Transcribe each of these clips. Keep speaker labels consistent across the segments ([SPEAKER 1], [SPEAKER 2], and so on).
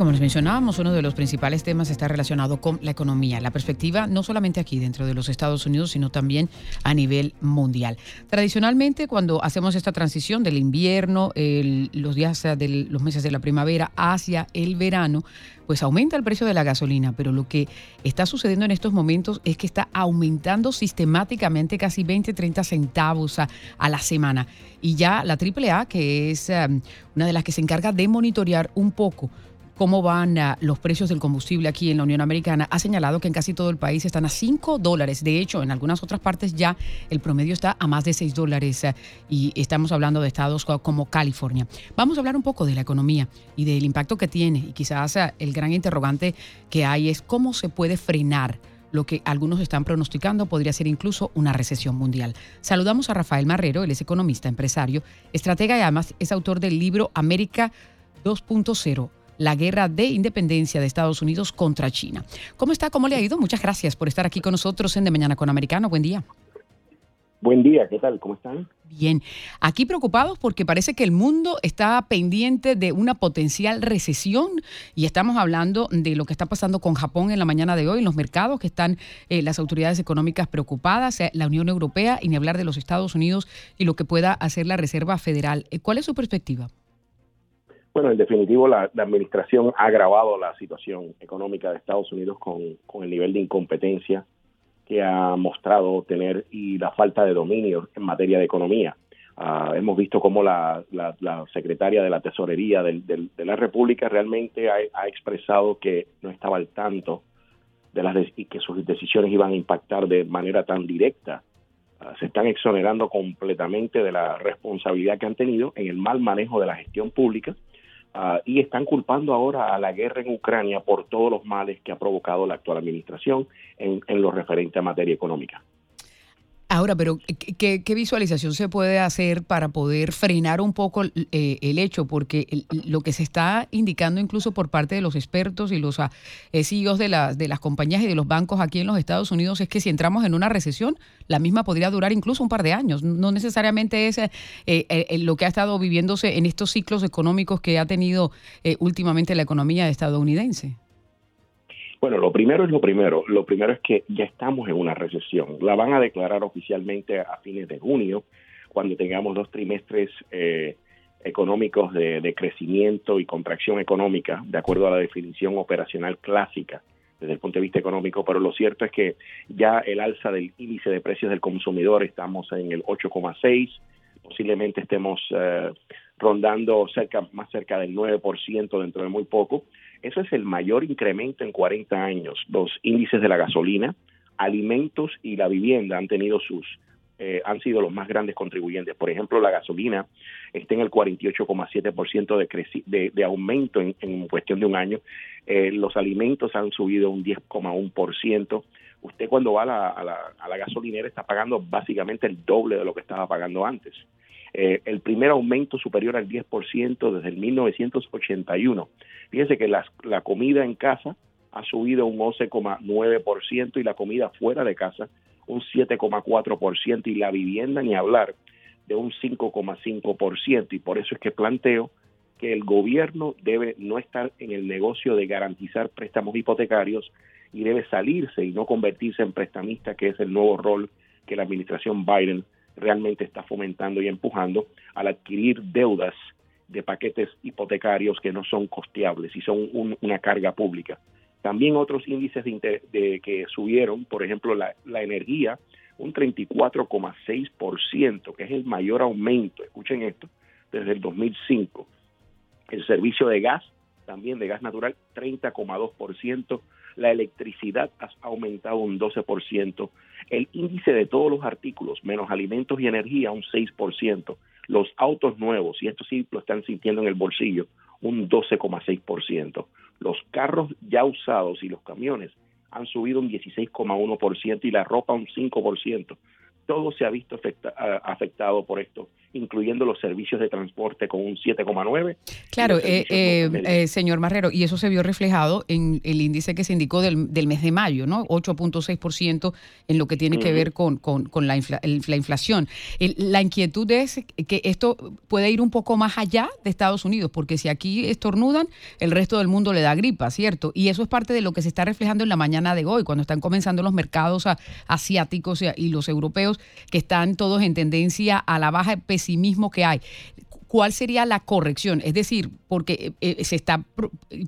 [SPEAKER 1] Como les mencionábamos, uno de los principales temas está relacionado con la economía, la perspectiva no solamente aquí dentro de los Estados Unidos, sino también a nivel mundial. Tradicionalmente, cuando hacemos esta transición del invierno, los días de los meses de la primavera hacia el verano, pues aumenta el precio de la gasolina, pero lo que está sucediendo en estos momentos es que está aumentando sistemáticamente casi 20, 30 centavos a, la semana. Y ya la AAA, que es eh, una de las que se encarga de monitorear un poco cómo van los precios del combustible aquí en la Unión Americana, ha señalado que en casi todo el país están a 5 dólares. De hecho, en algunas otras partes ya el promedio está a más de 6 dólares eh, y estamos hablando de estados como California. Vamos a hablar un poco de la economía y del impacto que tiene y quizás eh, el gran interrogante que hay es cómo se puede frenar lo que algunos están pronosticando podría ser incluso una recesión mundial. Saludamos a Rafael Marrero, él es economista, empresario, estratega y además es autor del libro América 2.0 la guerra de independencia de Estados Unidos contra China. ¿Cómo está? ¿Cómo le ha ido? Muchas gracias por estar aquí con nosotros en De Mañana con Americano. Buen día.
[SPEAKER 2] Buen día, ¿qué tal? ¿Cómo están?
[SPEAKER 1] Bien, aquí preocupados porque parece que el mundo está pendiente de una potencial recesión y estamos hablando de lo que está pasando con Japón en la mañana de hoy, en los mercados que están eh, las autoridades económicas preocupadas, eh, la Unión Europea y ni hablar de los Estados Unidos y lo que pueda hacer la Reserva Federal. Eh, ¿Cuál es su perspectiva?
[SPEAKER 2] Bueno, en definitivo, la, administración ha agravado la situación económica de Estados Unidos con, el nivel de incompetencia que ha mostrado tener y la falta de dominio en materia de economía. Ah, hemos visto cómo la, secretaria de la Tesorería de la República realmente ha, expresado que no estaba al tanto de las y que sus decisiones iban a impactar de manera tan directa. Ah, se están exonerando completamente de la responsabilidad que han tenido en el mal manejo de la gestión pública Ah, y están culpando ahora a la guerra en Ucrania por todos los males que ha provocado la actual administración en, en lo referente a materia económica.
[SPEAKER 1] Ahora, pero ¿qué, visualización se puede hacer para poder frenar un poco eh, el hecho? Porque lo que se está indicando incluso por parte de los expertos y los uh, CEOs de, las de las compañías y de los bancos aquí en los Estados Unidos es que si entramos en una recesión, la misma podría durar incluso un par de años. No necesariamente es eh, lo que ha estado viviéndose en estos ciclos económicos que ha tenido últimamente la economía estadounidense.
[SPEAKER 2] Bueno, lo primero es lo primero. Lo primero es que ya estamos en una recesión. La van a declarar oficialmente a fines de junio, cuando tengamos dos trimestres eh, económicos de, crecimiento y contracción económica, de acuerdo a la definición operacional clásica desde el punto de vista económico, pero lo cierto es que ya el alza del índice de precios del consumidor estamos en el 8,6, posiblemente estemos eh, rondando cerca más cerca del 9% dentro de muy poco eso es el mayor incremento en 40 años. Los índices de la gasolina, alimentos y la vivienda han tenido sus eh, han sido los más grandes contribuyentes. Por ejemplo, la gasolina está en el 48,7% de, de, de aumento en, cuestión de un año. Eh, los alimentos han subido un 10,1%. Usted cuando va a la, a, la, a la gasolinera está pagando básicamente el doble de lo que estaba pagando antes. Eh, el primer aumento superior al 10% desde el 1981. Fíjense que la, la comida en casa ha subido un 11,9% y la comida fuera de casa un 7,4% y la vivienda ni hablar de un 5,5% y por eso es que planteo que el gobierno debe no estar en el negocio de garantizar préstamos hipotecarios y debe salirse y no convertirse en prestamista, que es el nuevo rol que la administración Biden realmente está fomentando y empujando al adquirir deudas de paquetes hipotecarios que no son costeables y son una carga pública. También otros índices de, que subieron, por ejemplo, la, la energía, un 34,6%, que es el mayor aumento, escuchen esto, desde el 2005. El servicio de gas, también de gas natural, 30,2%, la electricidad ha aumentado un 12%, el índice de todos los artículos, menos alimentos y energía, un 6%, los autos nuevos, y esto sí lo están sintiendo en el bolsillo, un 12,6%, los carros ya usados y los camiones han subido un 16,1% y la ropa un 5%. Todo se ha visto afectado por esto incluyendo los servicios de transporte con un 7,9.
[SPEAKER 1] Claro, eh, eh, eh, señor Marrero, y eso se vio reflejado en el índice que se indicó del, del mes de mayo, ¿no? 8.6% en lo que tiene que ver con, con, la, la, inflación. la inquietud es que esto puede ir un poco más allá de Estados Unidos, porque si aquí estornudan, el resto del mundo le da gripa, ¿cierto? Y eso es parte de lo que se está reflejando en la mañana de hoy, cuando están comenzando los mercados asiáticos y los europeos, que están todos en tendencia a la baja pesimismo que hay. ¿Cuál sería la corrección? Es decir, porque eh, eh, se está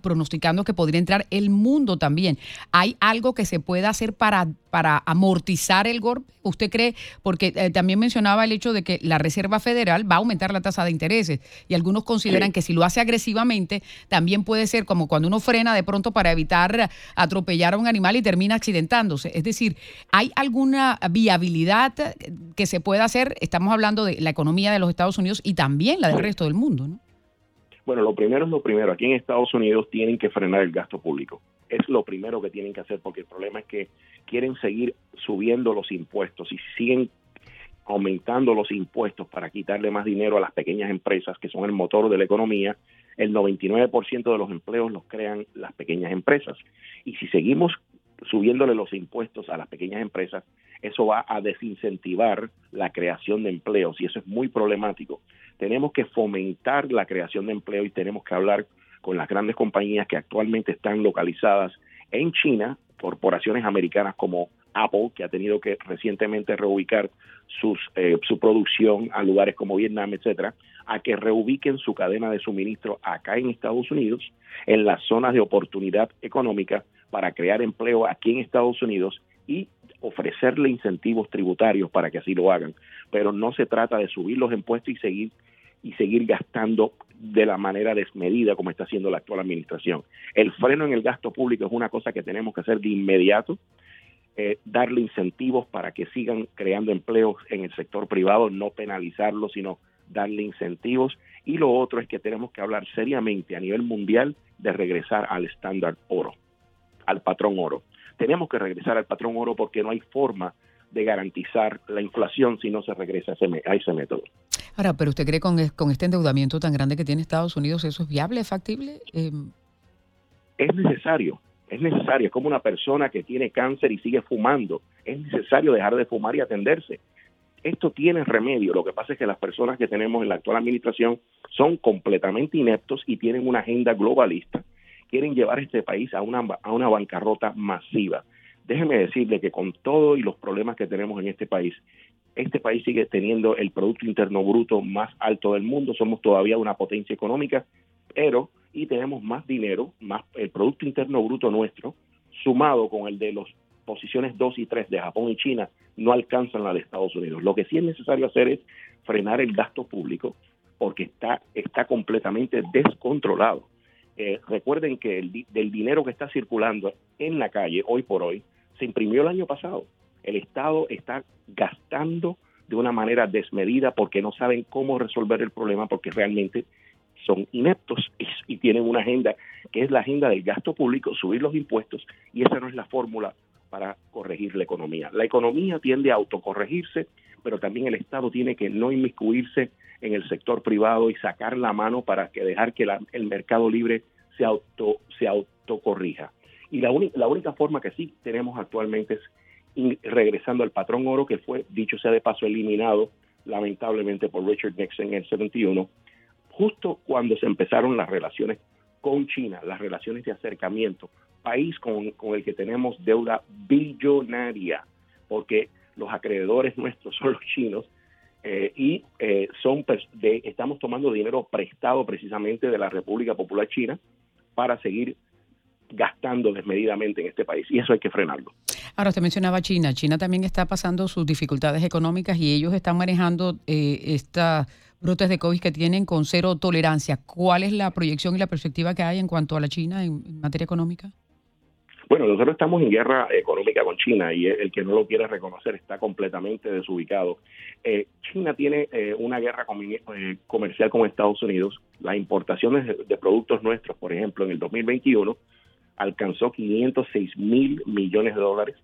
[SPEAKER 1] pronosticando que podría entrar el mundo también. ¿Hay algo que se pueda hacer para, para amortizar el golpe? ¿Usted cree? Porque eh, también mencionaba el hecho de que la Reserva Federal va a aumentar la tasa de intereses y algunos consideran que si lo hace agresivamente, también puede ser como cuando uno frena de pronto para evitar atropellar a un animal y termina accidentándose. Es decir, ¿hay alguna viabilidad que se pueda hacer? Estamos hablando de la economía de los Estados Unidos y también la del resto del mundo, ¿no?
[SPEAKER 2] Bueno, lo primero es lo primero. Aquí en Estados Unidos tienen que frenar el gasto público. Es lo primero que tienen que hacer porque el problema es que quieren seguir subiendo los impuestos y siguen aumentando los impuestos para quitarle más dinero a las pequeñas empresas que son el motor de la economía. El 99% de los empleos los crean las pequeñas empresas. Y si seguimos subiéndole los impuestos a las pequeñas empresas, eso va a desincentivar la creación de empleos y eso es muy problemático. Tenemos que fomentar la creación de empleo y tenemos que hablar con las grandes compañías que actualmente están localizadas en China, corporaciones americanas como Apple, que ha tenido que recientemente reubicar sus, eh, su producción a lugares como Vietnam, etcétera, a que reubiquen su cadena de suministro acá en Estados Unidos, en las zonas de oportunidad económica, para crear empleo aquí en Estados Unidos y ofrecerle incentivos tributarios para que así lo hagan. Pero no se trata de subir los impuestos y seguir y seguir gastando de la manera desmedida como está haciendo la actual administración. El freno en el gasto público es una cosa que tenemos que hacer de inmediato, eh, darle incentivos para que sigan creando empleos en el sector privado, no penalizarlos, sino darle incentivos. Y lo otro es que tenemos que hablar seriamente a nivel mundial de regresar al estándar oro, al patrón oro tenemos que regresar al patrón oro porque no hay forma de garantizar la inflación si no se regresa a ese, a ese método.
[SPEAKER 1] Ahora, pero usted cree con, con este endeudamiento tan grande que tiene Estados Unidos, ¿eso es viable, factible?
[SPEAKER 2] Em, es necesario, es necesario. Es como una persona que tiene cáncer y sigue fumando. Es necesario dejar de fumar y atenderse. Esto tiene remedio. Lo que pasa es que las personas que tenemos en la actual administración son completamente ineptos y tienen una agenda globalista quieren llevar este país a una, a una bancarrota masiva. Déjeme decirle que con todo y los problemas que tenemos en este país, este país sigue teniendo el Producto Interno Bruto más alto del mundo, somos todavía una potencia económica, pero y tenemos más dinero, más el Producto Interno Bruto nuestro, sumado con el de las posiciones 2 y 3 de Japón y China, no alcanzan la de Estados Unidos. Lo que sí es necesario hacer es frenar el gasto público porque está, está completamente descontrolado. Eh, recuerden que el del dinero que está circulando en la calle hoy por hoy se imprimió el año pasado. El Estado está gastando de una manera desmedida porque no saben cómo resolver el problema porque realmente son ineptos y, tienen una agenda que es la agenda del gasto público, subir los impuestos y esa no es la fórmula para corregir la economía. La economía tiende a autocorregirse, pero también el Estado tiene que no inmiscuirse en el sector privado y sacar la mano para que dejar que el mercado libre se auto se autocorrija. Y la, la única forma que sí tenemos actualmente es regresando al patrón oro que fue, dicho sea de paso, eliminado lamentablemente por Richard Nixon en el 71, justo cuando se empezaron las relaciones con China, las relaciones de acercamiento, país con, con el que tenemos deuda billonaria, porque los acreedores nuestros son los chinos eh, y eh, son de, estamos tomando dinero prestado precisamente de la República Popular China para seguir gastando desmedidamente en este país y eso hay que frenarlo.
[SPEAKER 1] Ahora usted mencionaba China, China también está pasando sus dificultades económicas y ellos están manejando eh, estas brotes de COVID que tienen con cero tolerancia. ¿Cuál es la proyección y la perspectiva que hay en cuanto a la China en materia económica?
[SPEAKER 2] Bueno, nosotros estamos en guerra económica con China y el que no lo quiere reconocer está completamente desubicado. Eh, China tiene eh, una guerra eh, comercial con Estados Unidos. Las importaciones de, productos nuestros, por ejemplo, en el 2021 alcanzó 506 mil millones de dólares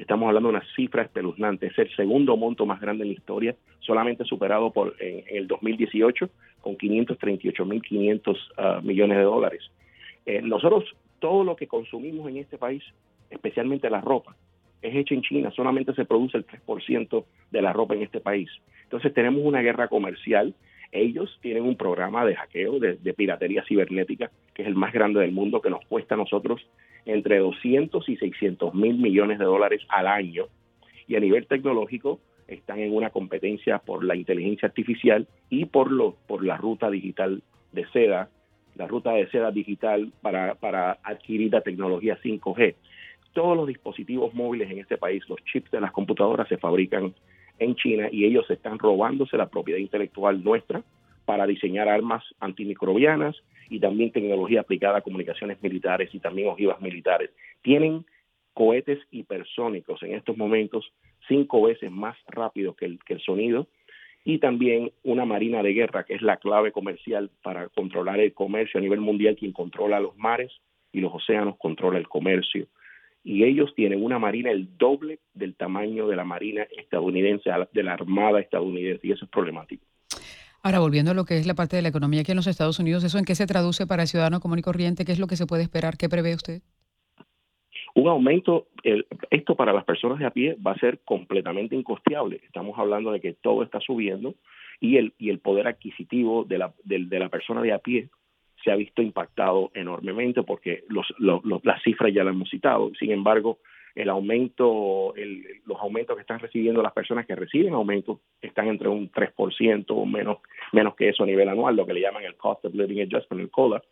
[SPEAKER 2] Estamos hablando de una cifra espeluznante. Es el segundo monto más grande en la historia, solamente superado por en, el 2018 con 538.500 uh, millones de dólares. Eh, nosotros, todo lo que consumimos en este país, especialmente la ropa, es hecho en China. Solamente se produce el 3% de la ropa en este país. Entonces tenemos una guerra comercial. Ellos tienen un programa de hackeo, de, de piratería cibernética, que es el más grande del mundo, que nos cuesta a nosotros entre 200 y 600 mil millones de dólares al año. Y a nivel tecnológico están en una competencia por la inteligencia artificial y por, lo, por la ruta digital de seda, la ruta de seda digital para, para adquirir la tecnología 5G. Todos los dispositivos móviles en este país, los chips de las computadoras se fabrican en China y ellos están robándose la propiedad intelectual nuestra para diseñar armas antimicrobianas y también tecnología aplicada a comunicaciones militares y también ojivas militares. Tienen cohetes hipersónicos en estos momentos cinco veces más rápidos que el, que el sonido y también una marina de guerra que es la clave comercial para controlar el comercio a nivel mundial, quien controla los mares y los océanos controla el comercio. Y ellos tienen una marina el doble del tamaño de la marina estadounidense, de la armada estadounidense, y eso es problemático.
[SPEAKER 1] Ahora, volviendo a lo que es la parte de la economía aquí en los Estados Unidos, ¿eso en qué se traduce para el ciudadano común y corriente? ¿Qué es lo que se puede esperar? ¿Qué prevé usted?
[SPEAKER 2] Un aumento, esto para las personas de a pie va a ser completamente incosteable. Estamos hablando de que todo está subiendo y el, y el poder adquisitivo de la, de, de la persona de a pie se ha visto impactado enormemente porque los, los, las cifras ya las hemos citado. Sin embargo, el aumento, el, los aumentos que están recibiendo las personas que reciben aumentos están entre un 3% o menos, menos que eso a nivel anual, lo que le llaman el Cost of Living Adjustment, el COLA.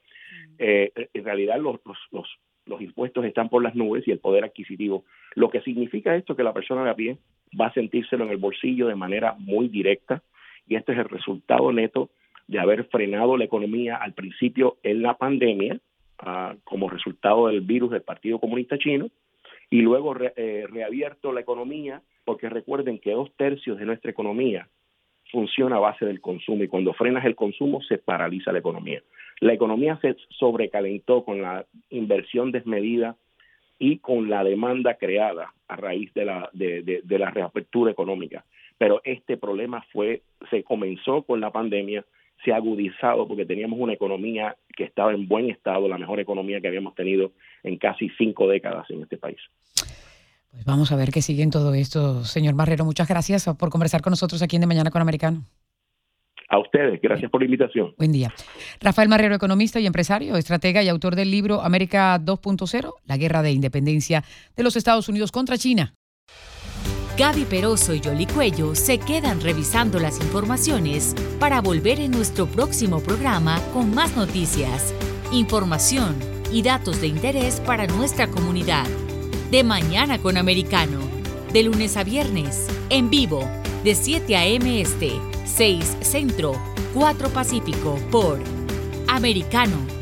[SPEAKER 2] Eh, en realidad los, los, los, los, impuestos están por las nubes y el poder adquisitivo. Lo que significa esto que la persona de a pie va a sentírselo en el bolsillo de manera muy directa y este es el resultado neto de haber frenado la economía al principio en la pandemia uh, como resultado del virus del Partido Comunista Chino y luego eh, reabierto la economía, porque recuerden que dos tercios de nuestra economía funciona a base del consumo y cuando frenas el consumo se paraliza la economía. La economía se sobrecalentó con la inversión desmedida y con la demanda creada a raíz de la, de, de la reapertura económica. Pero este problema fue, se comenzó con la pandemia, se ha agudizado porque teníamos una economía que estaba en buen estado, la mejor economía que habíamos tenido en casi cinco décadas en este país.
[SPEAKER 1] Pues vamos a ver qué sigue en todo esto. Señor Marrero, muchas gracias por conversar con nosotros aquí en De Mañana con Americano.
[SPEAKER 2] A ustedes, gracias por la invitación.
[SPEAKER 1] Buen día. Rafael Marrero, economista y empresario, estratega y autor del libro América 2.0, la guerra de independencia de los Estados Unidos contra China.
[SPEAKER 3] Gaby Peroso y Yoli Cuello se quedan revisando las informaciones para volver en nuestro próximo programa con más noticias, información y datos de interés para nuestra comunidad. De Mañana con Americano, de lunes a viernes, en vivo, de 7 a.m. Este, 6 Centro, 4 Pacífico, por Americano